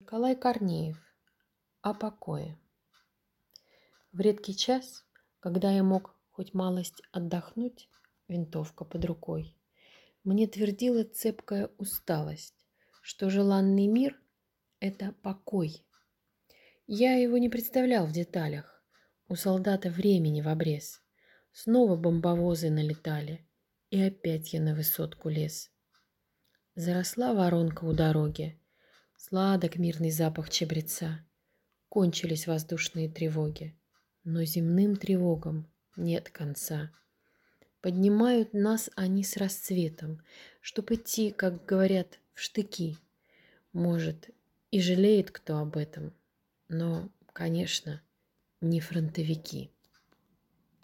Николай Корнеев. О покое. В редкий час, когда я мог хоть малость отдохнуть, винтовка под рукой, мне твердила цепкая усталость, что желанный мир — это покой. Я его не представлял в деталях. У солдата времени в обрез. Снова бомбовозы налетали, и опять я на высотку лез. Заросла воронка у дороги, Сладок мирный запах чабреца. Кончились воздушные тревоги, но земным тревогам нет конца. Поднимают нас они с расцветом, чтоб идти, как говорят, в штыки. Может, и жалеет кто об этом, но, конечно, не фронтовики.